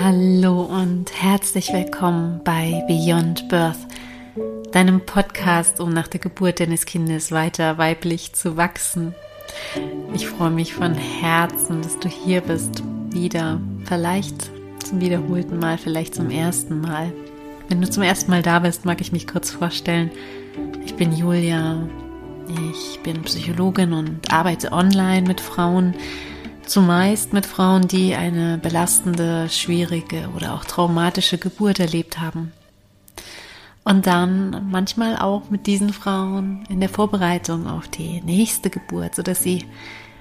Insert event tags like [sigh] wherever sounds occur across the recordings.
Hallo und herzlich willkommen bei Beyond Birth, deinem Podcast, um nach der Geburt deines Kindes weiter weiblich zu wachsen. Ich freue mich von Herzen, dass du hier bist, wieder, vielleicht zum wiederholten Mal, vielleicht zum ersten Mal. Wenn du zum ersten Mal da bist, mag ich mich kurz vorstellen. Ich bin Julia, ich bin Psychologin und arbeite online mit Frauen, zumeist mit Frauen, die eine belastende, schwierige oder auch traumatische Geburt erlebt haben. Und dann manchmal auch mit diesen Frauen in der Vorbereitung auf die nächste Geburt, sodass sie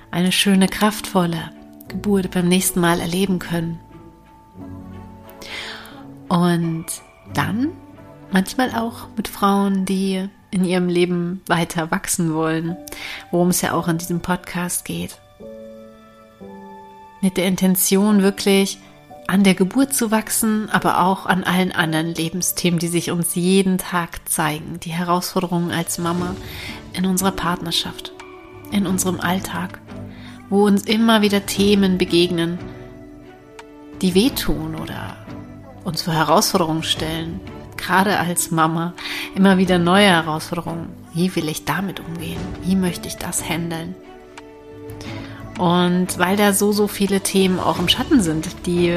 eine schöne, kraftvolle Geburt beim nächsten Mal erleben können. Und dann manchmal auch mit Frauen, die in ihrem Leben weiter wachsen wollen, worum es ja auch in diesem Podcast geht mit der Intention wirklich an der Geburt zu wachsen, aber auch an allen anderen Lebensthemen, die sich uns jeden Tag zeigen. Die Herausforderungen als Mama in unserer Partnerschaft, in unserem Alltag, wo uns immer wieder Themen begegnen, die wehtun oder uns vor Herausforderungen stellen. Gerade als Mama immer wieder neue Herausforderungen. Wie will ich damit umgehen? Wie möchte ich das handeln? Und weil da so, so viele Themen auch im Schatten sind, die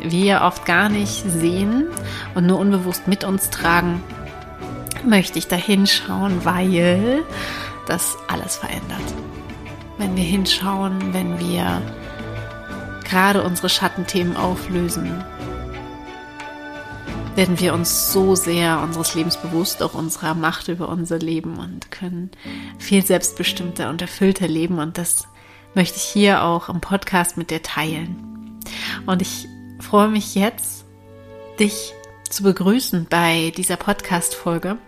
wir oft gar nicht sehen und nur unbewusst mit uns tragen, möchte ich da hinschauen, weil das alles verändert. Wenn wir hinschauen, wenn wir gerade unsere Schattenthemen auflösen, werden wir uns so sehr unseres Lebens bewusst, auch unserer Macht über unser Leben und können viel selbstbestimmter und erfüllter leben. Und das möchte ich hier auch im Podcast mit dir teilen. Und ich freue mich jetzt, dich zu begrüßen bei dieser Podcast-Folge,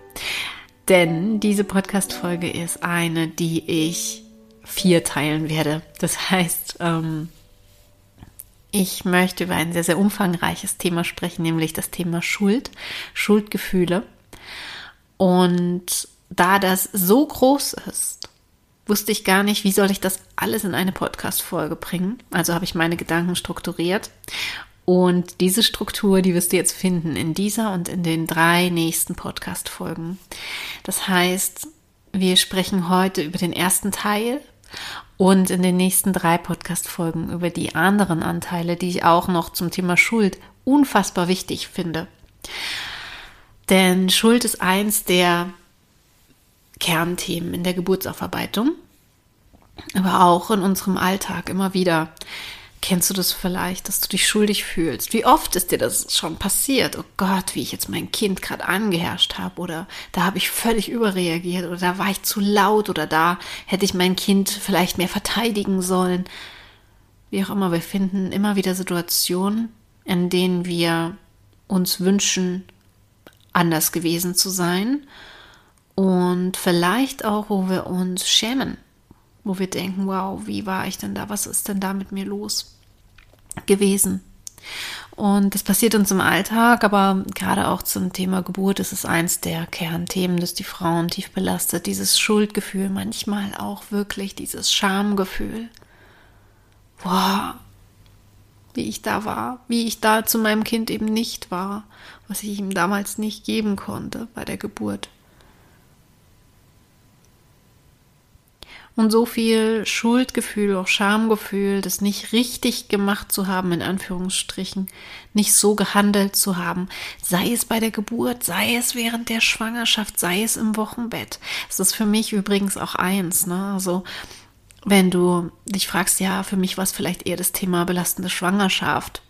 denn diese Podcast-Folge ist eine, die ich vier teilen werde. Das heißt, ähm, ich möchte über ein sehr, sehr umfangreiches Thema sprechen, nämlich das Thema Schuld, Schuldgefühle. Und da das so groß ist wusste ich gar nicht, wie soll ich das alles in eine Podcast-Folge bringen. Also habe ich meine Gedanken strukturiert. Und diese Struktur, die wirst du jetzt finden in dieser und in den drei nächsten Podcast-Folgen. Das heißt, wir sprechen heute über den ersten Teil und in den nächsten drei Podcast-Folgen über die anderen Anteile, die ich auch noch zum Thema Schuld unfassbar wichtig finde. Denn Schuld ist eins der Kernthemen in der Geburtsaufarbeitung, aber auch in unserem Alltag immer wieder. Kennst du das vielleicht, dass du dich schuldig fühlst? Wie oft ist dir das schon passiert? Oh Gott, wie ich jetzt mein Kind gerade angeherrscht habe oder da habe ich völlig überreagiert oder da war ich zu laut oder da hätte ich mein Kind vielleicht mehr verteidigen sollen. Wie auch immer, wir finden immer wieder Situationen, in denen wir uns wünschen, anders gewesen zu sein und vielleicht auch, wo wir uns schämen, wo wir denken, wow, wie war ich denn da? Was ist denn da mit mir los gewesen? Und das passiert uns im Alltag, aber gerade auch zum Thema Geburt ist es eins der Kernthemen, das die Frauen tief belastet. Dieses Schuldgefühl, manchmal auch wirklich dieses Schamgefühl. Wow, wie ich da war, wie ich da zu meinem Kind eben nicht war, was ich ihm damals nicht geben konnte bei der Geburt. Und so viel Schuldgefühl, auch Schamgefühl, das nicht richtig gemacht zu haben, in Anführungsstrichen, nicht so gehandelt zu haben, sei es bei der Geburt, sei es während der Schwangerschaft, sei es im Wochenbett. Das ist für mich übrigens auch eins, ne? Also, wenn du dich fragst, ja, für mich war es vielleicht eher das Thema belastende Schwangerschaft.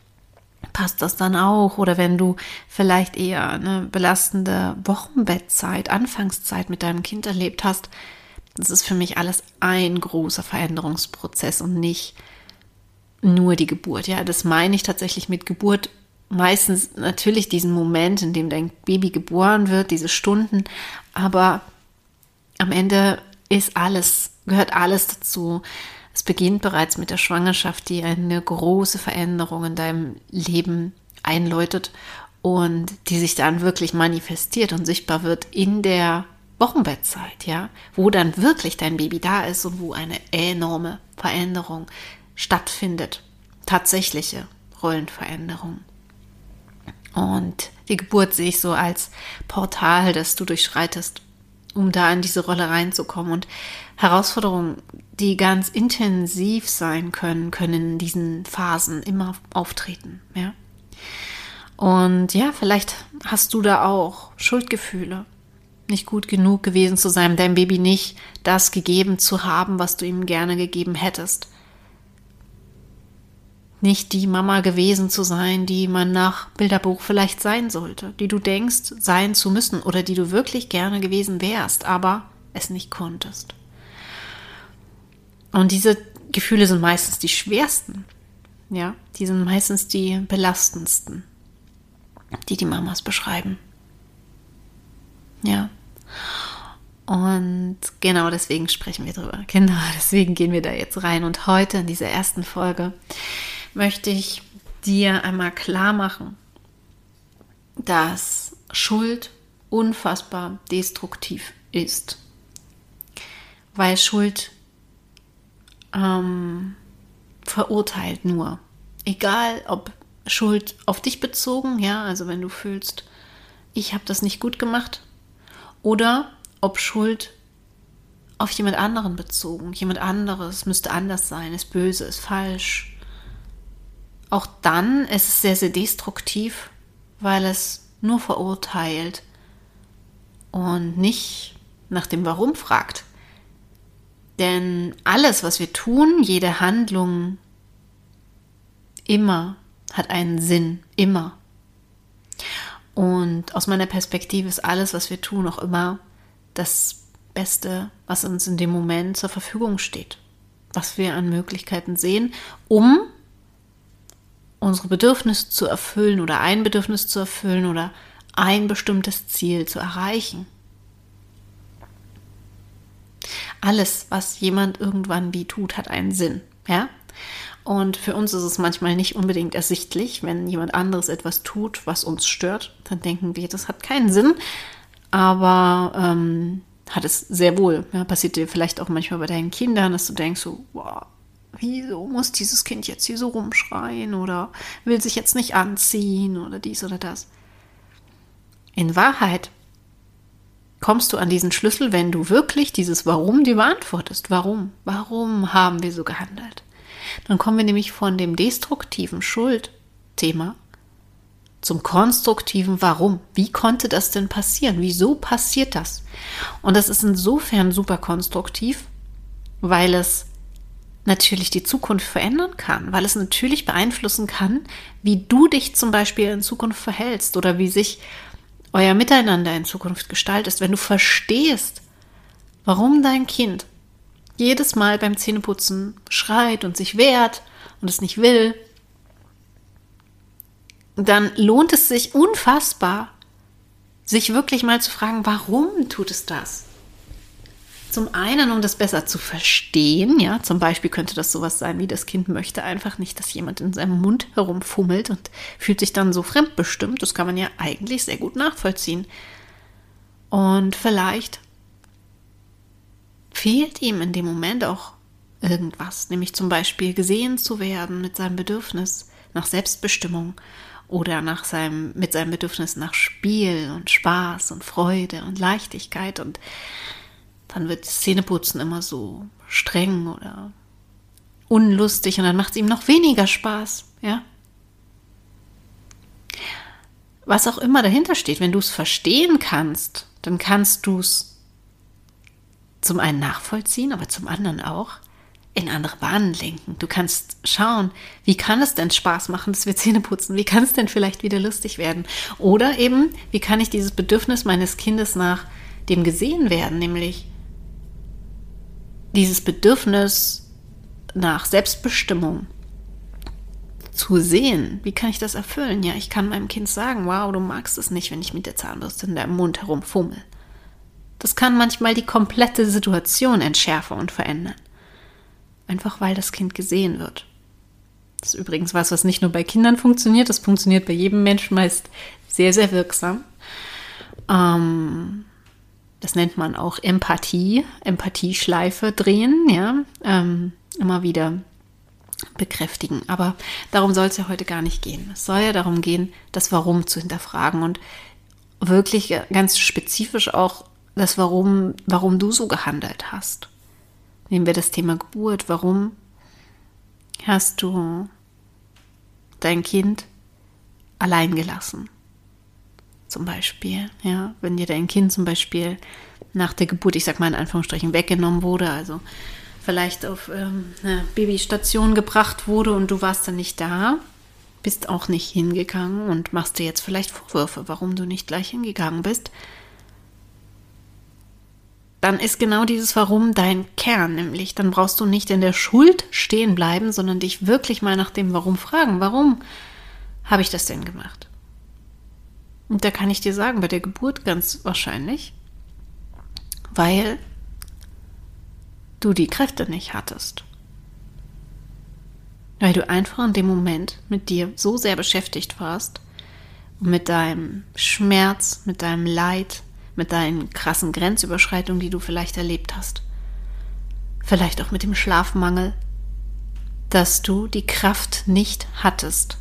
Passt das dann auch? Oder wenn du vielleicht eher eine belastende Wochenbettzeit, Anfangszeit mit deinem Kind erlebt hast, das ist für mich alles ein großer Veränderungsprozess und nicht nur die Geburt. Ja, das meine ich tatsächlich mit Geburt. Meistens natürlich diesen Moment, in dem dein Baby geboren wird, diese Stunden, aber am Ende ist alles, gehört alles dazu. Es beginnt bereits mit der Schwangerschaft, die eine große Veränderung in deinem Leben einläutet und die sich dann wirklich manifestiert und sichtbar wird in der Wochenbettzeit, ja, wo dann wirklich dein Baby da ist und wo eine enorme Veränderung stattfindet. Tatsächliche Rollenveränderung. Und die Geburt sehe ich so als Portal, das du durchschreitest, um da in diese Rolle reinzukommen. Und Herausforderungen, die ganz intensiv sein können, können in diesen Phasen immer auftreten. Ja? Und ja, vielleicht hast du da auch Schuldgefühle, nicht gut genug gewesen zu sein, deinem Baby nicht das gegeben zu haben, was du ihm gerne gegeben hättest nicht die Mama gewesen zu sein, die man nach Bilderbuch vielleicht sein sollte, die du denkst sein zu müssen oder die du wirklich gerne gewesen wärst, aber es nicht konntest. Und diese Gefühle sind meistens die schwersten, ja, die sind meistens die belastendsten, die die Mamas beschreiben. Ja. Und genau deswegen sprechen wir drüber. Genau [laughs] deswegen gehen wir da jetzt rein. Und heute in dieser ersten Folge möchte ich dir einmal klar machen, dass Schuld unfassbar destruktiv ist. Weil Schuld ähm, verurteilt nur. Egal ob Schuld auf dich bezogen, ja, also wenn du fühlst, ich habe das nicht gut gemacht, oder ob Schuld auf jemand anderen bezogen. Jemand anderes müsste anders sein, ist böse, ist falsch, auch dann ist es sehr, sehr destruktiv, weil es nur verurteilt und nicht nach dem Warum fragt. Denn alles, was wir tun, jede Handlung, immer hat einen Sinn, immer. Und aus meiner Perspektive ist alles, was wir tun, auch immer das Beste, was uns in dem Moment zur Verfügung steht, was wir an Möglichkeiten sehen, um unsere Bedürfnisse zu erfüllen oder ein Bedürfnis zu erfüllen oder ein bestimmtes Ziel zu erreichen. Alles, was jemand irgendwann wie tut, hat einen Sinn, ja? Und für uns ist es manchmal nicht unbedingt ersichtlich, wenn jemand anderes etwas tut, was uns stört, dann denken wir, das hat keinen Sinn, aber ähm, hat es sehr wohl. Ja, passiert dir vielleicht auch manchmal bei deinen Kindern, dass du denkst so, wow, wieso muss dieses Kind jetzt hier so rumschreien oder will sich jetzt nicht anziehen oder dies oder das. In Wahrheit kommst du an diesen Schlüssel, wenn du wirklich dieses Warum dir beantwortest. Warum? Warum haben wir so gehandelt? Dann kommen wir nämlich von dem destruktiven Schuldthema zum konstruktiven Warum. Wie konnte das denn passieren? Wieso passiert das? Und das ist insofern super konstruktiv, weil es natürlich die Zukunft verändern kann, weil es natürlich beeinflussen kann, wie du dich zum Beispiel in Zukunft verhältst oder wie sich euer Miteinander in Zukunft gestaltet. Wenn du verstehst, warum dein Kind jedes Mal beim Zähneputzen schreit und sich wehrt und es nicht will, dann lohnt es sich unfassbar, sich wirklich mal zu fragen, warum tut es das? Zum einen, um das besser zu verstehen, ja, zum Beispiel könnte das sowas sein, wie das Kind möchte einfach nicht, dass jemand in seinem Mund herumfummelt und fühlt sich dann so fremdbestimmt. Das kann man ja eigentlich sehr gut nachvollziehen. Und vielleicht fehlt ihm in dem Moment auch irgendwas, nämlich zum Beispiel gesehen zu werden mit seinem Bedürfnis nach Selbstbestimmung oder nach seinem, mit seinem Bedürfnis nach Spiel und Spaß und Freude und Leichtigkeit und dann wird das Zähneputzen immer so streng oder unlustig und dann macht es ihm noch weniger Spaß, ja. Was auch immer dahinter steht, wenn du es verstehen kannst, dann kannst du es zum einen nachvollziehen, aber zum anderen auch in andere Bahnen lenken. Du kannst schauen, wie kann es denn Spaß machen, dass wir Zähne putzen? Wie kann es denn vielleicht wieder lustig werden? Oder eben, wie kann ich dieses Bedürfnis meines Kindes nach dem gesehen werden, nämlich dieses Bedürfnis nach Selbstbestimmung zu sehen, wie kann ich das erfüllen? Ja, ich kann meinem Kind sagen, wow, du magst es nicht, wenn ich mit der Zahnbürste in deinem Mund herumfummel. Das kann manchmal die komplette Situation entschärfen und verändern. Einfach weil das Kind gesehen wird. Das ist übrigens was, was nicht nur bei Kindern funktioniert, das funktioniert bei jedem Menschen meist sehr, sehr wirksam. Ähm, das nennt man auch Empathie, Empathieschleife drehen, ja, ähm, immer wieder bekräftigen. Aber darum soll es ja heute gar nicht gehen. Es soll ja darum gehen, das Warum zu hinterfragen und wirklich ganz spezifisch auch das Warum, warum du so gehandelt hast. Nehmen wir das Thema Geburt. Warum hast du dein Kind allein gelassen? Zum Beispiel, ja, wenn dir dein Kind zum Beispiel nach der Geburt, ich sag mal in Anführungsstrichen, weggenommen wurde, also vielleicht auf ähm, eine Babystation gebracht wurde und du warst dann nicht da, bist auch nicht hingegangen und machst dir jetzt vielleicht Vorwürfe, warum du nicht gleich hingegangen bist, dann ist genau dieses Warum dein Kern, nämlich dann brauchst du nicht in der Schuld stehen bleiben, sondern dich wirklich mal nach dem Warum fragen. Warum habe ich das denn gemacht? Und da kann ich dir sagen, bei der Geburt ganz wahrscheinlich, weil du die Kräfte nicht hattest. Weil du einfach in dem Moment mit dir so sehr beschäftigt warst mit deinem Schmerz, mit deinem Leid, mit deinen krassen Grenzüberschreitungen, die du vielleicht erlebt hast. Vielleicht auch mit dem Schlafmangel, dass du die Kraft nicht hattest,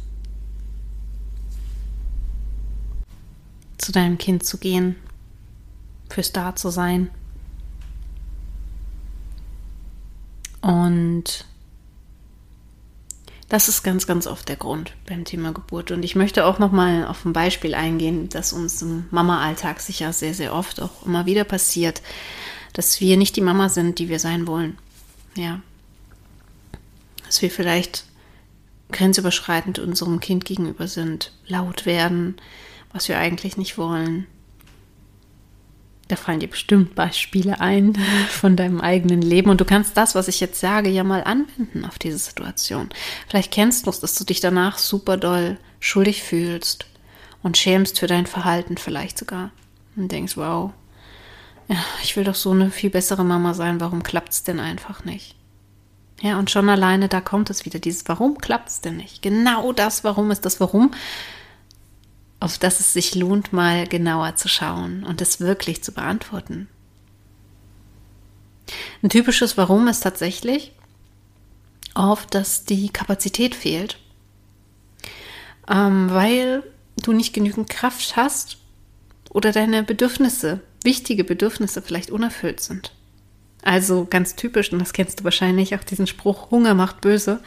zu deinem Kind zu gehen, fürs Da zu sein, Und das ist ganz, ganz oft der Grund beim Thema Geburt. Und ich möchte auch nochmal auf ein Beispiel eingehen, das uns im Mama-Alltag sicher sehr, sehr oft auch immer wieder passiert, dass wir nicht die Mama sind, die wir sein wollen. Ja. Dass wir vielleicht grenzüberschreitend unserem Kind gegenüber sind, laut werden, was wir eigentlich nicht wollen, da fallen dir bestimmt Beispiele ein [laughs] von deinem eigenen Leben und du kannst das, was ich jetzt sage, ja mal anwenden auf diese Situation. Vielleicht kennst du es, dass du dich danach super doll schuldig fühlst und schämst für dein Verhalten vielleicht sogar und denkst, wow, ich will doch so eine viel bessere Mama sein, warum klappt es denn einfach nicht? Ja, und schon alleine da kommt es wieder, dieses Warum klappt es denn nicht? Genau das Warum ist das Warum, auf das es sich lohnt, mal genauer zu schauen und es wirklich zu beantworten. Ein typisches Warum ist tatsächlich oft, dass die Kapazität fehlt, ähm, weil du nicht genügend Kraft hast oder deine Bedürfnisse, wichtige Bedürfnisse vielleicht unerfüllt sind. Also ganz typisch, und das kennst du wahrscheinlich auch diesen Spruch, Hunger macht böse.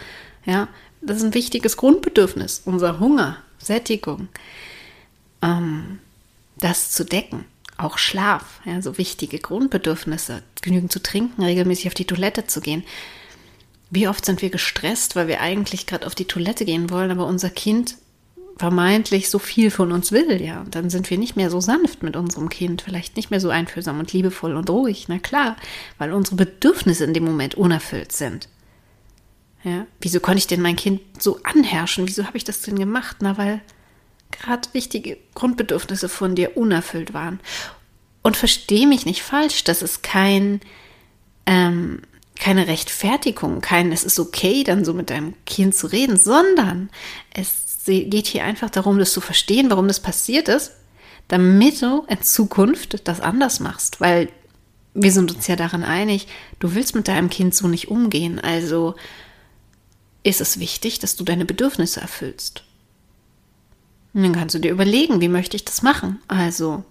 Ja, das ist ein wichtiges Grundbedürfnis, unser Hunger, Sättigung ähm, das zu decken. Auch Schlaf, ja, so wichtige Grundbedürfnisse, genügend zu trinken, regelmäßig auf die Toilette zu gehen. Wie oft sind wir gestresst, weil wir eigentlich gerade auf die Toilette gehen wollen, aber unser Kind vermeintlich so viel von uns will, ja. Und dann sind wir nicht mehr so sanft mit unserem Kind, vielleicht nicht mehr so einfühlsam und liebevoll und ruhig, na klar, weil unsere Bedürfnisse in dem Moment unerfüllt sind. Ja, wieso konnte ich denn mein Kind so anherrschen? Wieso habe ich das denn gemacht? Na, weil gerade wichtige Grundbedürfnisse von dir unerfüllt waren. Und verstehe mich nicht falsch, das ist kein, ähm, keine Rechtfertigung, kein, es ist okay, dann so mit deinem Kind zu reden, sondern es geht hier einfach darum, das zu verstehen, warum das passiert ist, damit du in Zukunft das anders machst, weil wir sind uns ja daran einig, du willst mit deinem Kind so nicht umgehen, also ist es wichtig, dass du deine Bedürfnisse erfüllst. Und dann kannst du dir überlegen, wie möchte ich das machen? Also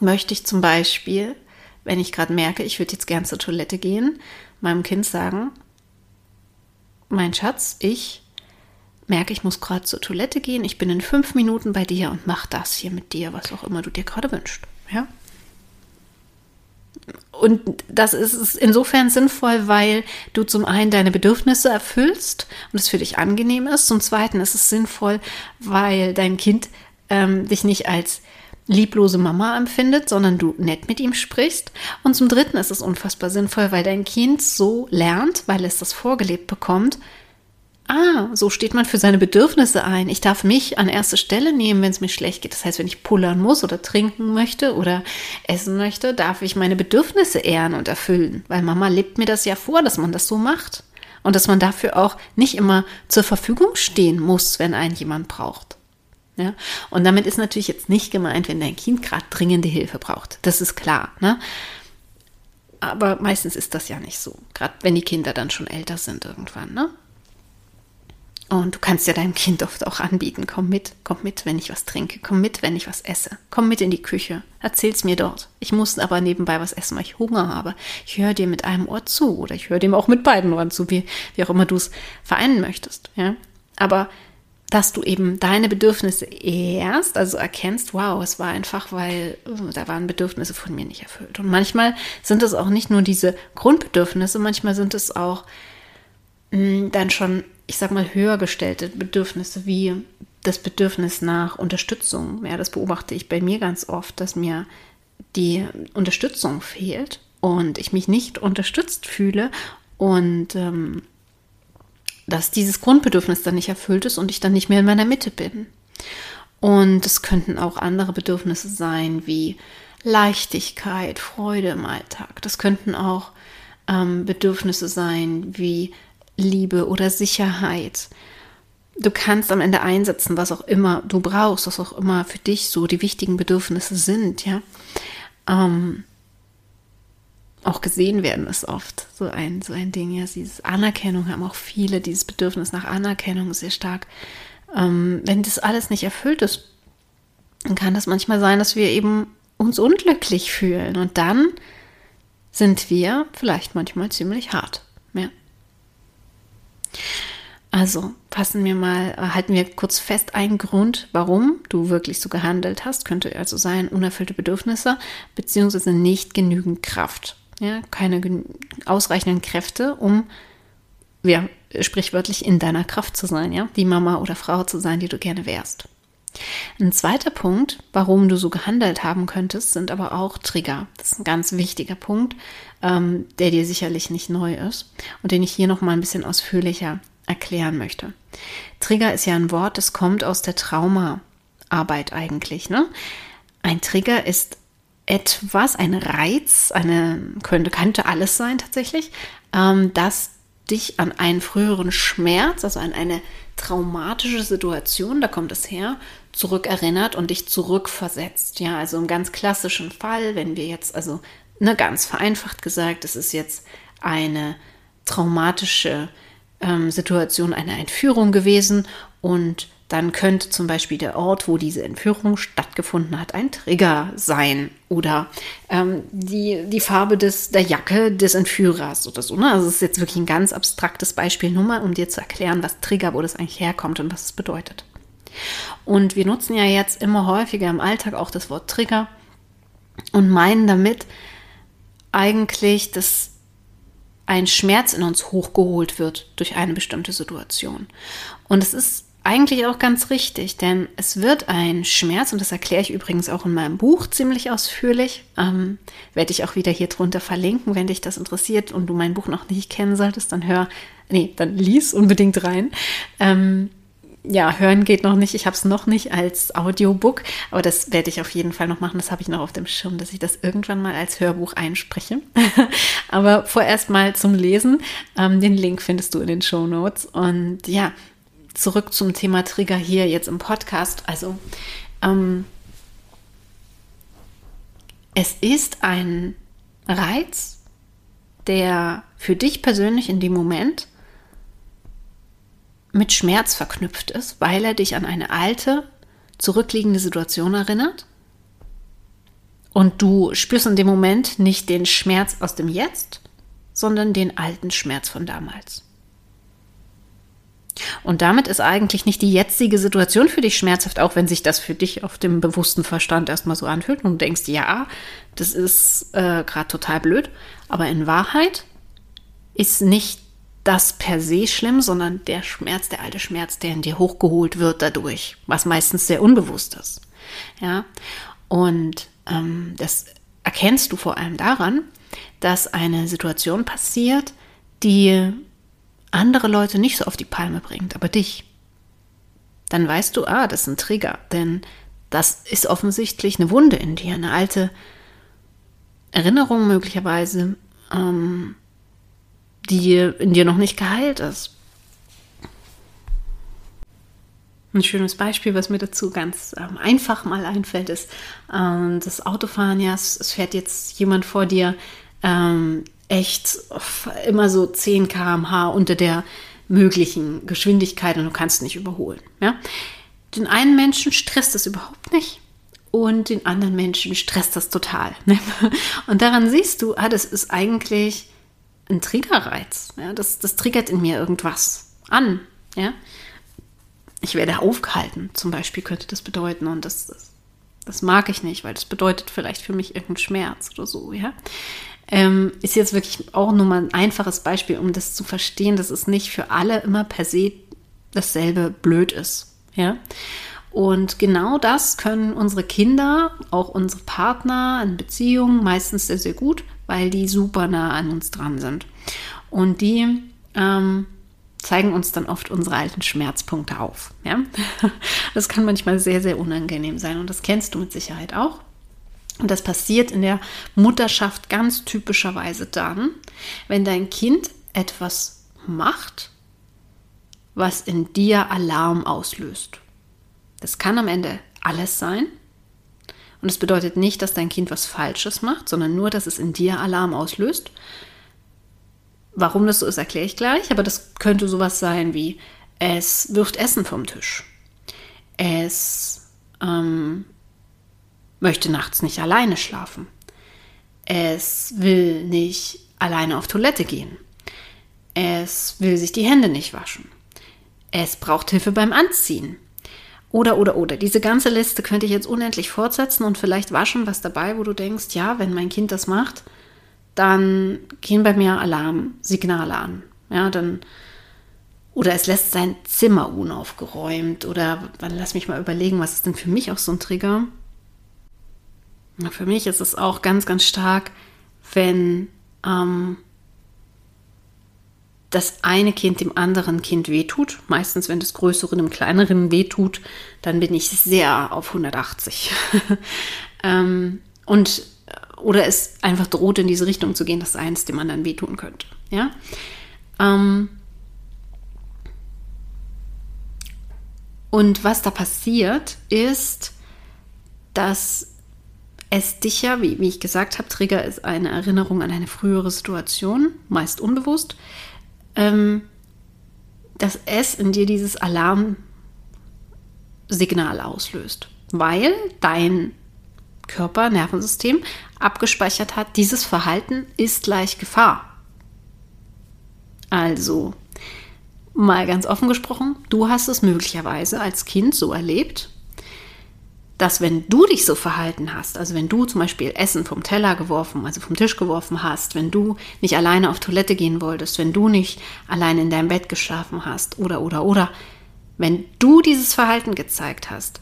möchte ich zum Beispiel, wenn ich gerade merke, ich würde jetzt gern zur Toilette gehen, meinem Kind sagen, mein Schatz, ich merke, ich muss gerade zur Toilette gehen, ich bin in fünf Minuten bei dir und mach das hier mit dir, was auch immer du dir gerade wünschst. Ja? Und das ist insofern sinnvoll, weil du zum einen deine Bedürfnisse erfüllst und es für dich angenehm ist. Zum zweiten ist es sinnvoll, weil dein Kind ähm, dich nicht als lieblose Mama empfindet, sondern du nett mit ihm sprichst. Und zum dritten ist es unfassbar sinnvoll, weil dein Kind so lernt, weil es das vorgelebt bekommt, ah, so steht man für seine Bedürfnisse ein. Ich darf mich an erste Stelle nehmen, wenn es mir schlecht geht. Das heißt, wenn ich pullern muss oder trinken möchte oder essen möchte, darf ich meine Bedürfnisse ehren und erfüllen. Weil Mama lebt mir das ja vor, dass man das so macht. Und dass man dafür auch nicht immer zur Verfügung stehen muss, wenn einen jemand braucht. Ja? Und damit ist natürlich jetzt nicht gemeint, wenn dein Kind gerade dringende Hilfe braucht. Das ist klar. Ne? Aber meistens ist das ja nicht so. Gerade wenn die Kinder dann schon älter sind irgendwann, ne? Und du kannst ja deinem Kind oft auch anbieten, komm mit, komm mit, wenn ich was trinke, komm mit, wenn ich was esse, komm mit in die Küche, erzähl's mir dort. Ich muss aber nebenbei was essen, weil ich Hunger habe. Ich höre dir mit einem Ohr zu oder ich höre dem auch mit beiden Ohren zu, wie, wie auch immer du es vereinen möchtest. Ja? Aber dass du eben deine Bedürfnisse erst, also erkennst, wow, es war einfach, weil oh, da waren Bedürfnisse von mir nicht erfüllt. Und manchmal sind es auch nicht nur diese Grundbedürfnisse, manchmal sind es auch mh, mm, dann schon, ich sag mal, höher gestellte Bedürfnisse, wie das Bedürfnis nach Unterstützung. Ja, das beobachte ich bei mir ganz oft, dass mir die Unterstützung fehlt und ich mich nicht unterstützt fühle und ähm, dass dieses Grundbedürfnis dann nicht erfüllt ist und ich dann nicht mehr in meiner Mitte bin. Und es könnten auch andere Bedürfnisse sein, wie Leichtigkeit, Freude im Alltag. Das könnten auch ähm, Bedürfnisse sein, wie Liebe oder Sicherheit. Du kannst am Ende einsetzen, was auch immer du brauchst, was auch immer für dich so die wichtigen Bedürfnisse sind, ja. Ähm, auch gesehen werden ist oft so ein, so ein Ding. Ja, dieses Anerkennung haben auch viele, dieses Bedürfnis nach Anerkennung sehr stark. Ähm, wenn das alles nicht erfüllt ist, dann kann das manchmal sein, dass wir eben uns unglücklich fühlen. Und dann sind wir vielleicht manchmal ziemlich hart. Also fassen wir mal, äh, halten wir kurz fest, ein Grund, warum du wirklich so gehandelt hast, könnte also sein, unerfüllte Bedürfnisse beziehungsweise nicht genügend Kraft ja, keine ausreichenden Kräfte, um ja, sprichwörtlich in deiner Kraft zu sein, ja, die Mama oder Frau zu sein, die du gerne wärst. Ein zweiter Punkt, warum du so gehandelt haben könntest, sind aber auch Trigger. Das ist ein ganz wichtiger Punkt, ähm, der dir sicherlich nicht neu ist und den ich hier noch mal ein bisschen ausführlicher erklären möchte. Trigger ist ja ein Wort, das kommt aus der Traumaarbeit eigentlich. Ne? Ein Trigger ist etwas, ein Reiz, eine könnte, könnte alles sein tatsächlich, ähm, das dich an einen früheren Schmerz, also an eine traumatische Situation, da kommt es her, zurückerinnert und dich zurückversetzt. Ja, also im ganz klassischen Fall, wenn wir jetzt, also ne, ganz vereinfacht gesagt, es ist jetzt eine traumatische ähm, Situation einer Entführung gewesen und dann könnte zum Beispiel der Ort, wo diese Entführung stattgefunden hat, ein Trigger sein oder ähm, die, die Farbe des, der Jacke des Entführers oder so. Ne? Also es ist jetzt wirklich ein ganz abstraktes Beispiel, nur mal, um dir zu erklären, was Trigger, wo das eigentlich herkommt und was es bedeutet. Und wir nutzen ja jetzt immer häufiger im Alltag auch das Wort Trigger und meinen damit eigentlich, dass ein Schmerz in uns hochgeholt wird durch eine bestimmte Situation. Und es ist eigentlich auch ganz richtig, denn es wird ein Schmerz, und das erkläre ich übrigens auch in meinem Buch ziemlich ausführlich, ähm, werde ich auch wieder hier drunter verlinken, wenn dich das interessiert und du mein Buch noch nicht kennen solltest, dann hör, nee, dann lies unbedingt rein. Ähm, ja, hören geht noch nicht. Ich habe es noch nicht als Audiobook, aber das werde ich auf jeden Fall noch machen. Das habe ich noch auf dem Schirm, dass ich das irgendwann mal als Hörbuch einspreche. [laughs] aber vorerst mal zum Lesen. Ähm, den Link findest du in den Show Notes. Und ja, zurück zum Thema Trigger hier jetzt im Podcast. Also, ähm, es ist ein Reiz, der für dich persönlich in dem Moment mit Schmerz verknüpft ist, weil er dich an eine alte, zurückliegende Situation erinnert. Und du spürst in dem Moment nicht den Schmerz aus dem Jetzt, sondern den alten Schmerz von damals. Und damit ist eigentlich nicht die jetzige Situation für dich schmerzhaft, auch wenn sich das für dich auf dem bewussten Verstand erstmal so anfühlt und du denkst, ja, das ist äh, gerade total blöd. Aber in Wahrheit ist nicht das per se schlimm, sondern der Schmerz, der alte Schmerz, der in dir hochgeholt wird dadurch, was meistens sehr unbewusst ist. Ja, und ähm, das erkennst du vor allem daran, dass eine Situation passiert, die andere Leute nicht so auf die Palme bringt, aber dich, dann weißt du, ah, das ist ein Trigger, denn das ist offensichtlich eine Wunde in dir, eine alte Erinnerung möglicherweise, ähm, die in dir noch nicht geheilt ist. Ein schönes Beispiel, was mir dazu ganz ähm, einfach mal einfällt, ist ähm, das Autofahren. Ja, es, es, fährt jetzt jemand vor dir ähm, echt immer so 10 km/h unter der möglichen Geschwindigkeit und du kannst nicht überholen. Ja? Den einen Menschen stresst das überhaupt nicht und den anderen Menschen stresst das total. Ne? [laughs] Und daran siehst du, ah, das ist eigentlich ein Triggerreiz. Ja? Das, das triggert in mir irgendwas an. Ja? Ich werde aufgehalten, zum Beispiel könnte das bedeuten. Und das, das, das mag ich nicht, weil das bedeutet vielleicht für mich irgendeinen Schmerz oder so. Ja? Ähm, ist jetzt wirklich auch nur mal ein einfaches Beispiel, um das zu verstehen, dass es nicht für alle immer per se dasselbe blöd ist. Ja? Und genau das können unsere Kinder, auch unsere Partner in Beziehungen meistens sehr, sehr gut, weil die super nah an uns dran sind. Und die ähm, zeigen uns dann oft unsere alten Schmerzpunkte auf. Ja? [laughs] Das kann manchmal sehr, sehr unangenehm sein und das kennst du mit Sicherheit auch. Und das passiert in der Mutterschaft ganz typischerweise dann, wenn dein Kind etwas macht, was in dir Alarm auslöst. Das kann am Ende alles sein. Und es bedeutet nicht, dass dein Kind was Falsches macht, sondern nur, dass es in dir Alarm auslöst. Warum das so ist, erkläre ich gleich. Aber das könnte sowas sein wie, es wirft Essen vom Tisch. Es ähm, möchte nachts nicht alleine schlafen. Es will nicht alleine auf Toilette gehen. Es will sich die Hände nicht waschen. Es braucht Hilfe beim Anziehen. Oder, oder, oder. Diese ganze Liste könnte ich jetzt unendlich fortsetzen und vielleicht waschen was dabei, wo du denkst, ja, wenn mein Kind das macht, dann gehen bei mir Alarmsignale an. Ja, dann, oder es lässt sein Zimmer unaufgeräumt oder dann lass mich mal überlegen, was ist denn für mich auch so ein Trigger? Für mich ist es auch ganz, ganz stark, wenn ähm, das eine Kind dem anderen Kind wehtut. Meistens, wenn das Größere dem Kleineren wehtut, dann bin ich sehr auf 180. [laughs] ähm, und oder es einfach droht, in diese Richtung zu gehen, dass eins dem anderen wehtun könnte. Ja. Ähm, und was da passiert, ist, dass es dich ja, wie, wie ich gesagt habe, Trigger ist eine Erinnerung an eine frühere Situation, meist unbewusst, ähm, dass es in dir dieses Alarmsignal auslöst, weil dein Körper, Nervensystem abgespeichert hat, dieses Verhalten ist gleich Gefahr. Also, mal ganz offen gesprochen, du hast es möglicherweise als Kind so erlebt, dass wenn du dich so verhalten hast, also wenn du zum Beispiel Essen vom Teller geworfen, also vom Tisch geworfen hast, wenn du nicht alleine auf Toilette gehen wolltest, wenn du nicht alleine in deinem Bett geschlafen hast oder oder oder, wenn du dieses Verhalten gezeigt hast,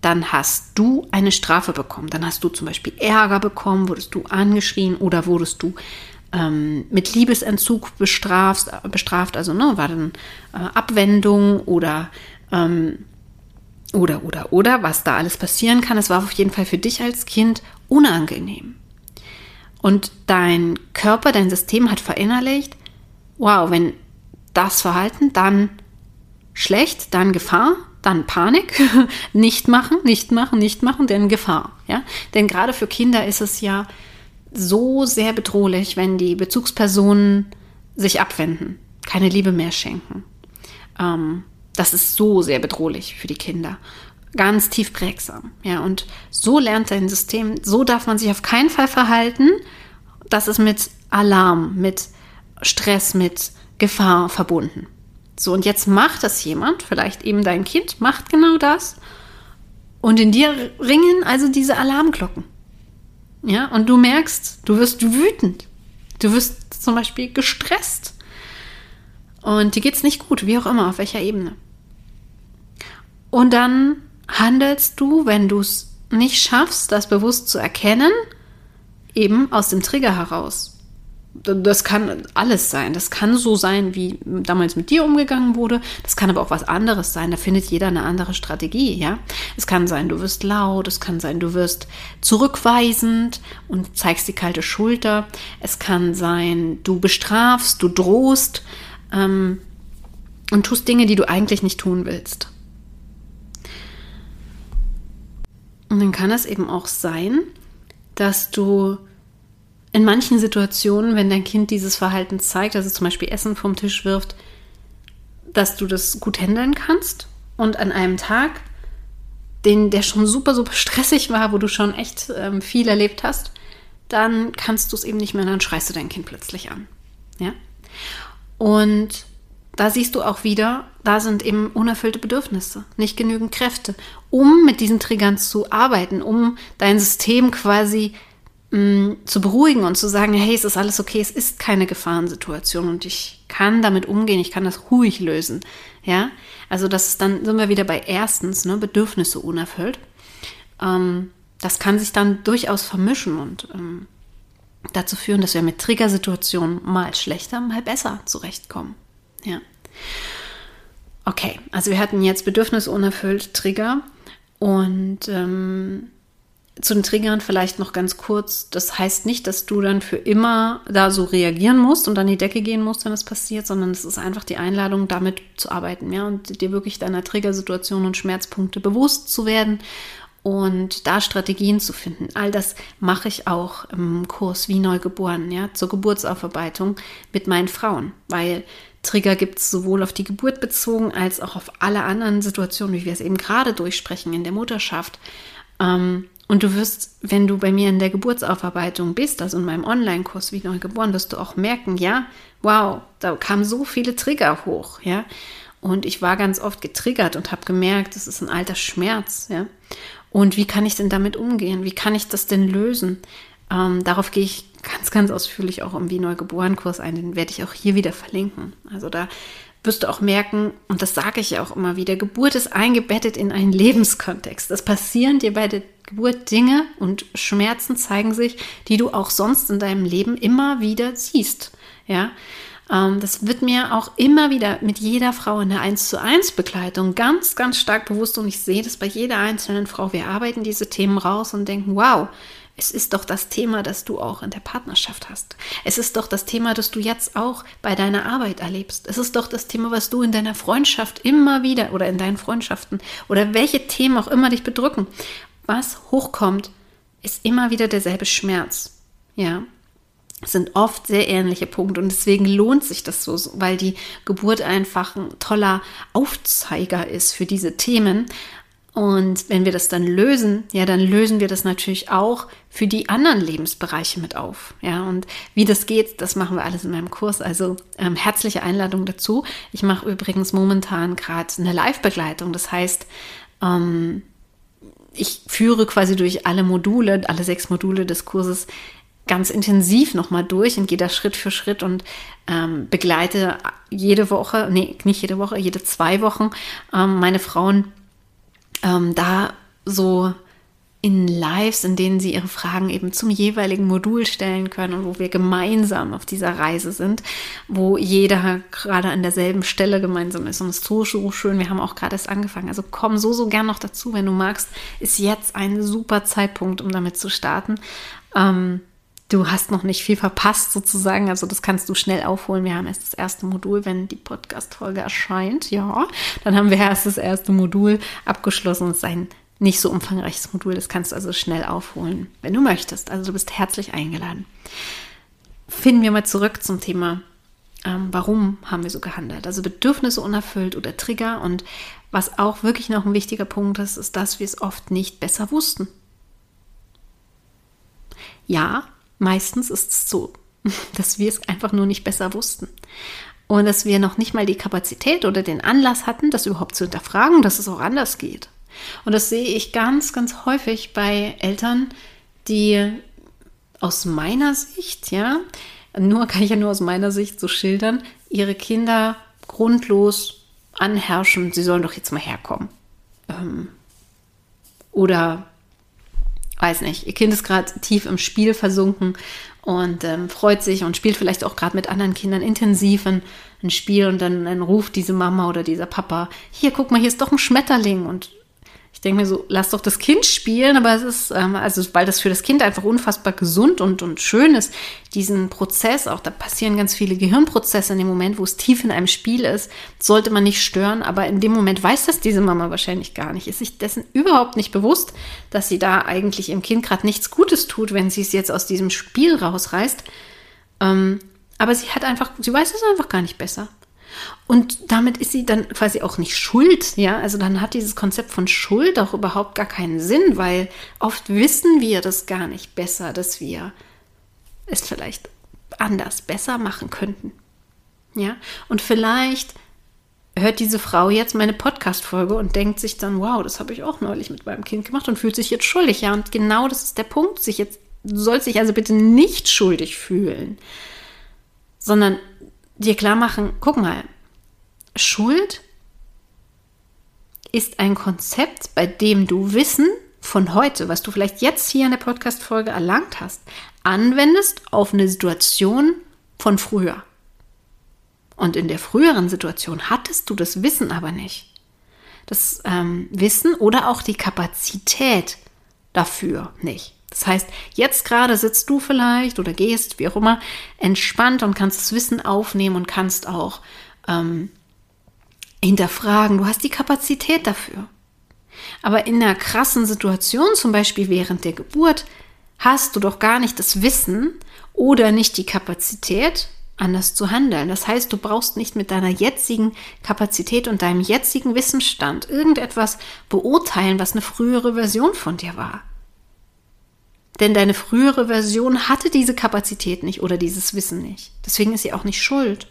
dann hast du eine Strafe bekommen. Dann hast du zum Beispiel Ärger bekommen, wurdest du angeschrien oder wurdest du ähm, mit Liebesentzug bestraft, bestraft also ne, war dann äh, Abwendung oder ähm, oder, oder, oder, was da alles passieren kann. Es war auf jeden Fall für dich als Kind unangenehm. Und dein Körper, dein System hat verinnerlicht, wow, wenn das Verhalten, dann schlecht, dann Gefahr, dann Panik, [laughs] nicht machen, nicht machen, nicht machen, denn Gefahr. Ja? Denn gerade für Kinder ist es ja so sehr bedrohlich, wenn die Bezugspersonen sich abwenden, keine Liebe mehr schenken. Ähm, das ist so sehr bedrohlich für die Kinder. Ganz tief prägsam. Ja, und so lernt dein System, so darf man sich auf keinen Fall verhalten. Das ist mit Alarm, mit Stress, mit Gefahr verbunden. So, und jetzt macht das jemand, vielleicht eben dein Kind, macht genau das. Und in dir ringen also diese Alarmglocken. Ja, und du merkst, du wirst wütend. Du wirst zum Beispiel gestresst. Und dir geht es nicht gut, wie auch immer, auf welcher Ebene. Und dann handelst du, wenn du es nicht schaffst, das bewusst zu erkennen, eben aus dem Trigger heraus. Das kann alles sein. Das kann so sein, wie damals mit dir umgegangen wurde. Das kann aber auch was anderes sein. Da findet jeder eine andere Strategie, ja. Es kann sein, du wirst laut. Es kann sein, du wirst zurückweisend und zeigst die kalte Schulter. Es kann sein, du bestrafst, du drohst ähm, und tust Dinge, die du eigentlich nicht tun willst. Und dann kann es eben auch sein, dass du in manchen Situationen, wenn dein Kind dieses Verhalten zeigt, also zum Beispiel Essen vom Tisch wirft, dass du das gut handeln kannst und an einem Tag, den, der schon super, super stressig war, wo du schon echt ähm, viel erlebt hast, dann kannst du es eben nicht mehr, dann schreist du dein Kind plötzlich an. Ja? Und da siehst du auch wieder, da sind eben unerfüllte Bedürfnisse, nicht genügend Kräfte, um mit diesen Triggern zu arbeiten, um dein System quasi mh, mm, zu beruhigen und zu sagen, hey, es ist alles okay, es ist keine Gefahrensituation und ich kann damit umgehen, ich kann das ruhig lösen. Ja, also das ist dann, sind wir wieder bei erstens, ne, Bedürfnisse unerfüllt. Ähm, das kann sich dann durchaus vermischen und ähm, dazu führen, dass wir mit Triggersituationen mal schlechter, mal besser zurechtkommen. Ja. Okay, also wir hatten jetzt Bedürfnisse unerfüllt, Trigger und ähm, zu den Triggern vielleicht noch ganz kurz. Das heißt nicht, dass du dann für immer da so reagieren musst und an die Decke gehen musst, wenn es passiert, sondern es ist einfach die Einladung, damit zu arbeiten, ja, und dir wirklich deiner Triggersituation und Schmerzpunkte bewusst zu werden und da Strategien zu finden. All das mache ich auch im Kurs Wie Neugeboren, ja, zur Geburtsaufarbeitung mit meinen Frauen, weil Trigger gibt es sowohl auf die Geburt bezogen als auch auf alle anderen Situationen, wie wir es eben gerade durchsprechen in der Mutterschaft. Ähm, und du wirst, wenn du bei mir in der Geburtsaufarbeitung bist, also in meinem Online-Kurs wie neu geboren, wirst du auch merken, ja, wow, da kamen so viele Trigger hoch, ja. Und ich war ganz oft getriggert und habe gemerkt, das ist ein alter Schmerz, ja. Und wie kann ich denn damit umgehen? Wie kann ich das denn lösen? Ähm, darauf gehe ich ganz, ganz ausführlich auch im Wie Neugeboren Kurs ein. Den werde ich auch hier wieder verlinken. Also da wirst du auch merken, und das sage ich ja auch immer wieder, Geburt ist eingebettet in einen Lebenskontext. Das passieren dir bei der Geburt Dinge und Schmerzen zeigen sich, die du auch sonst in deinem Leben immer wieder siehst. Ja, ähm, das wird mir auch immer wieder mit jeder Frau in der 1 zu 1 Begleitung ganz, ganz stark bewusst und ich sehe das bei jeder einzelnen Frau. Wir arbeiten diese Themen raus und denken, wow, es ist doch das Thema, das du auch in der Partnerschaft hast. Es ist doch das Thema, das du jetzt auch bei deiner Arbeit erlebst. Es ist doch das Thema, was du in deiner Freundschaft immer wieder oder in deinen Freundschaften oder welche Themen auch immer dich bedrücken. Was hochkommt, ist immer wieder derselbe Schmerz. Ja, es sind oft sehr ähnliche Punkte und deswegen lohnt sich das so, weil die Geburt einfach ein toller Aufzeiger ist für diese Themen und wenn wir das dann lösen, ja, dann lösen wir das natürlich auch für die anderen Lebensbereiche mit auf. Ja, und wie das geht, das machen wir alles in meinem Kurs. Also ähm, herzliche Einladung dazu. Ich mache übrigens momentan gerade eine Live-Begleitung. Das heißt, ähm, ich führe quasi durch alle Module, alle sechs Module des Kurses ganz intensiv nochmal durch und gehe da Schritt für Schritt und ähm, begleite jede Woche, nee, nicht jede Woche, jede zwei Wochen ähm, meine Frauen ähm, da so in Lives, in denen sie ihre Fragen eben zum jeweiligen Modul stellen können und wo wir gemeinsam auf dieser Reise sind, wo jeder gerade an derselben Stelle gemeinsam ist. Und es ist so, schön. Wir haben auch gerade erst angefangen. Also komm so, so gern noch dazu, wenn du magst. Ist jetzt ein super Zeitpunkt, um damit zu starten. Ähm, du hast noch nicht viel verpasst sozusagen. Also das kannst du schnell aufholen. Wir haben erst das erste Modul, wenn die Podcast-Folge erscheint. Ja, dann haben wir erst das erste Modul abgeschlossen. Es ist ein nicht so umfangreiches Modul. Das kannst du also schnell aufholen, wenn du möchtest. Also du bist herzlich eingeladen. Finden wir mal zurück zum Thema, ähm, warum haben wir so gehandelt? Also Bedürfnisse unerfüllt oder Trigger. Und was auch wirklich noch ein wichtiger Punkt ist, ist, dass wir es oft nicht besser wussten. Ja, Meistens ist es so, [laughs] dass wir es einfach nur nicht besser wussten. Und dass wir noch nicht mal die Kapazität oder den Anlass hatten, das überhaupt zu hinterfragen, dass es auch anders geht. Und das sehe ich ganz, ganz häufig bei Eltern, die aus meiner Sicht, ja, nur kann ich ja nur aus meiner Sicht so schildern, ihre Kinder grundlos anherrschen, sie sollen doch jetzt mal herkommen. Ähm, oder weiß nicht, ihr Kind ist gerade tief im Spiel versunken und ähm, freut sich und spielt vielleicht auch gerade mit anderen Kindern intensiv ein, ein Spiel und dann, dann, ruft diese Mama oder dieser Papa, hier, guck mal, hier ist doch ein Schmetterling und denke mir so, lass doch das Kind spielen, aber es ist, ähm, also weil das für das Kind einfach unfassbar gesund und, und schön ist, diesen Prozess, auch da passieren ganz viele Gehirnprozesse in dem Moment, wo es tief in einem Spiel ist, sollte man nicht stören, aber in dem Moment weiß das diese Mama wahrscheinlich gar nicht, ist sich dessen überhaupt nicht bewusst, dass sie da eigentlich ihrem Kind gerade nichts Gutes tut, wenn sie es jetzt aus diesem Spiel rausreißt. Ähm, aber sie hat einfach, sie weiß es einfach gar nicht besser. Und damit ist sie dann quasi auch nicht schuld, ja. Also dann hat dieses Konzept von Schuld auch überhaupt gar keinen Sinn, weil oft wissen wir das gar nicht besser, dass wir es vielleicht anders, besser machen könnten. Ja. Und vielleicht hört diese Frau jetzt meine Podcast-Folge und denkt sich dann, wow, das habe ich auch neulich mit meinem Kind gemacht und fühlt sich jetzt schuldig. Ja, und genau das ist der Punkt. Sich jetzt, du sollst sich also bitte nicht schuldig fühlen, sondern dir klar machen, guck mal, Schuld ist ein Konzept, bei dem du Wissen von heute, was du vielleicht jetzt hier in der Podcast-Folge erlangt hast, anwendest auf eine Situation von früher. Und in der früheren Situation hattest du das Wissen aber nicht. Das ähm, Wissen oder auch die Kapazität dafür nicht. Das heißt, jetzt gerade sitzt du vielleicht oder gehst, wie auch immer, entspannt und kannst das Wissen aufnehmen und kannst auch ähm, hinterfragen. Du hast die Kapazität dafür. Aber in einer krassen Situation, zum Beispiel während der Geburt, hast du doch gar nicht das Wissen oder nicht die Kapazität, anders zu handeln. Das heißt, du brauchst nicht mit deiner jetzigen Kapazität und deinem jetzigen Wissensstand irgendetwas beurteilen, was eine frühere Version von dir war. Denn deine frühere Version hatte diese Kapazität nicht oder dieses Wissen nicht. Deswegen ist sie auch nicht schuld.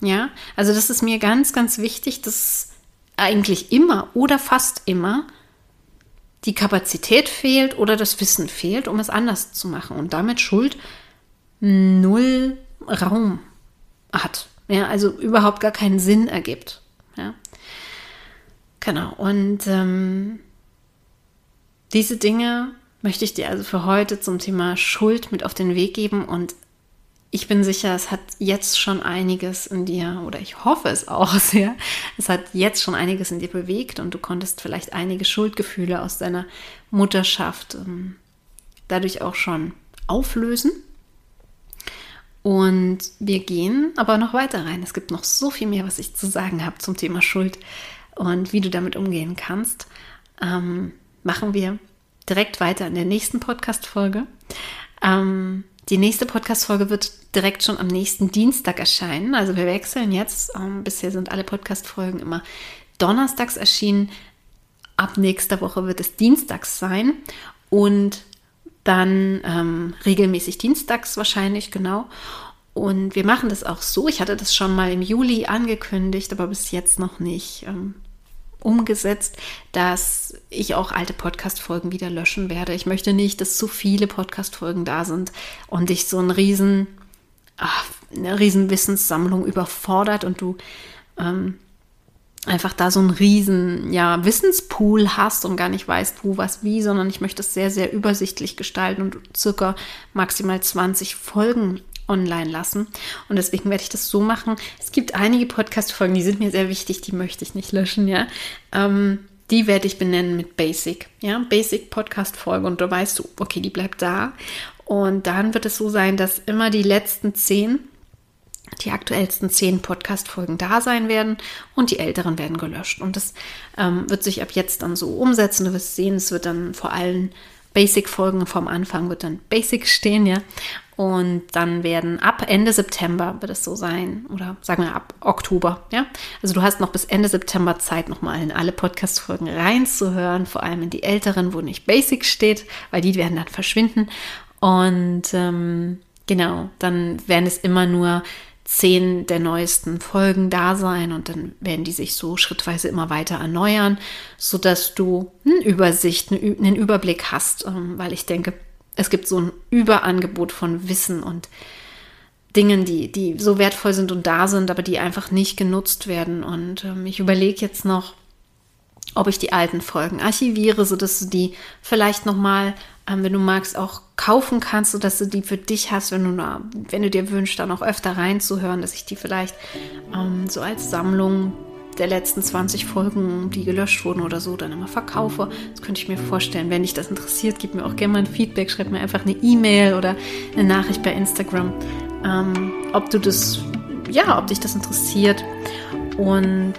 Ja, also das ist mir ganz, ganz wichtig, dass eigentlich immer oder fast immer die Kapazität fehlt oder das Wissen fehlt, um es anders zu machen und damit Schuld null Raum hat. Ja, also überhaupt gar keinen Sinn ergibt. Ja. Genau. Und ähm, diese Dinge möchte ich dir also für heute zum Thema Schuld mit auf den Weg geben und ich bin sicher, es hat jetzt schon einiges in dir, oder ich hoffe es auch [laughs] sehr, es hat jetzt schon einiges in dir bewegt und du konntest vielleicht einige Schuldgefühle aus deiner Mutterschaft ähm, dadurch auch schon auflösen. Und wir gehen aber noch weiter rein. Es gibt noch so viel mehr, was ich zu sagen habe zum Thema Schuld und wie du damit umgehen kannst. Ähm, machen wir direkt weiter in der nächsten Podcast-Folge. Ähm, die nächste Podcast-Folge wird direkt schon am nächsten Dienstag erscheinen. Also wir wechseln jetzt. Ähm, bisher sind alle Podcast-Folgen immer donnerstags erschienen. Ab nächster Woche wird es dienstags sein und dann ähm, regelmäßig dienstags wahrscheinlich, genau. Und wir machen das auch so. Ich hatte das schon mal im Juli angekündigt, aber bis jetzt noch nicht. Ähm, umgesetzt, dass ich auch alte Podcast-Folgen wieder löschen werde. Ich möchte nicht, dass zu viele Podcast-Folgen da sind und dich so ein riesen, ach, eine riesen Wissenssammlung überfordert und du ähm, einfach da so einen riesen ja, Wissenspool hast und gar nicht weißt, wo, was, wie, sondern ich möchte es sehr, sehr übersichtlich gestalten und circa maximal 20 Folgen online lassen. Und deswegen werde ich das so machen. Es gibt einige Podcast-Folgen, die sind mir sehr wichtig, die möchte ich nicht löschen, ja. Ähm, die werde ich benennen mit Basic, ja, Basic Podcast-Folge. Und da weißt du, okay, die bleibt da. Und dann wird es so sein, dass immer die letzten zehn, die aktuellsten zehn Podcast-Folgen da sein werden und die älteren werden gelöscht. Und das ähm, wird sich ab jetzt dann so umsetzen. Du wirst sehen, es wird dann vor allem Basic-Folgen vom Anfang wird dann Basic stehen, ja. Und dann werden ab Ende September wird es so sein, oder sagen wir ab Oktober, ja. Also du hast noch bis Ende September Zeit, nochmal in alle Podcast-Folgen reinzuhören, vor allem in die älteren, wo nicht Basic steht, weil die werden dann verschwinden. Und ähm, genau, dann werden es immer nur zehn der neuesten Folgen da sein und dann werden die sich so schrittweise immer weiter erneuern, sodass du eine Übersicht, einen Überblick hast, ähm, weil ich denke, es gibt so ein Überangebot von Wissen und Dingen, die, die so wertvoll sind und da sind, aber die einfach nicht genutzt werden. Und ähm, ich überlege jetzt noch, ob ich die alten Folgen archiviere, sodass du die vielleicht nochmal, ähm, wenn du magst, auch kaufen kannst, sodass du die für dich hast, wenn du, wenn du dir wünschst, da noch öfter reinzuhören, dass ich die vielleicht ähm, so als Sammlung der letzten 20 Folgen, die gelöscht wurden oder so, dann immer verkaufe. Das könnte ich mir vorstellen. Wenn dich das interessiert, gib mir auch gerne mal ein Feedback, schreib mir einfach eine E-Mail oder eine Nachricht bei Instagram, ähm, ob du das, ja, ob dich das interessiert. Und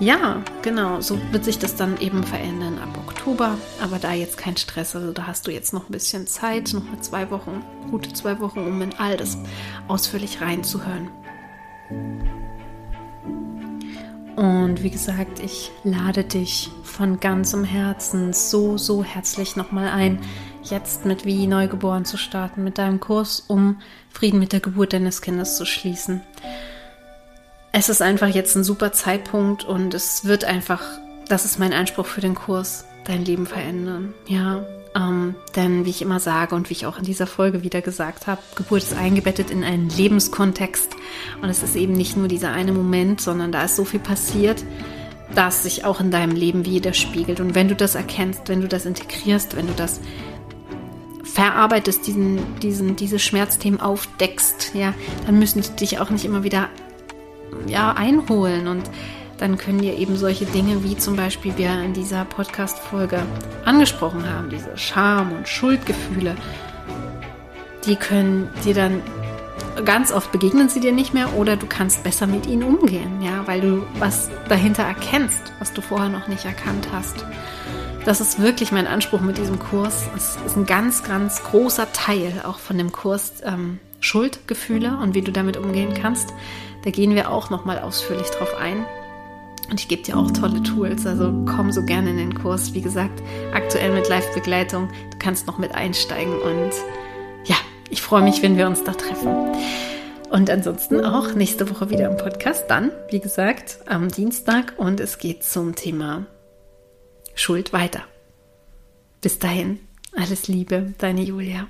ja, genau, so wird sich das dann eben verändern ab Oktober. Aber da jetzt kein Stress, also da hast du jetzt noch ein bisschen Zeit, noch mal zwei Wochen, gute zwei Wochen, um in all das ausführlich reinzuhören. Und wie gesagt, ich lade dich von ganzem Herzen so, so herzlich nochmal ein, jetzt mit Wie Neugeboren zu starten, mit deinem Kurs, um Frieden mit der Geburt deines Kindes zu schließen. Es ist einfach jetzt ein super Zeitpunkt und es wird einfach, das ist mein Anspruch für den Kurs, dein Leben verändern. Ja, ähm, denn wie ich immer sage und wie ich auch in dieser Folge wieder gesagt habe, Geburt ist eingebettet in einen Lebenskontext und es ist eben nicht nur dieser eine Moment, sondern da ist so viel passiert, das sich auch in deinem Leben widerspiegelt. Und wenn du das erkennst, wenn du das integrierst, wenn du das verarbeitest, diesen, diesen, diese Schmerzthemen aufdeckst, ja, dann müssen die dich auch nicht immer wieder ja, einholen und dann können dir eben solche Dinge wie zum Beispiel wir in dieser Podcast-Folge angesprochen haben, diese Scham- und Schuldgefühle, die können dir dann ganz oft begegnen sie dir nicht mehr oder du kannst besser mit ihnen umgehen, ja, weil du was dahinter erkennst, was du vorher noch nicht erkannt hast. Das ist wirklich mein Anspruch mit diesem Kurs. Es ist ein ganz, ganz großer Teil auch von dem Kurs ähm, Schuldgefühle und wie du damit umgehen kannst. Da gehen wir auch noch mal ausführlich drauf ein. Und ich gebe dir auch tolle Tools, also komm so gerne in den Kurs. Wie gesagt, aktuell mit Live-Begleitung. Du kannst noch mit einsteigen und ja, ich freue mich, wenn wir uns da treffen. Und ansonsten auch nächste Woche wieder im Podcast. Dann, wie gesagt, am Dienstag und es geht zum Thema Schuld weiter. Bis dahin, alles Liebe, deine Julia.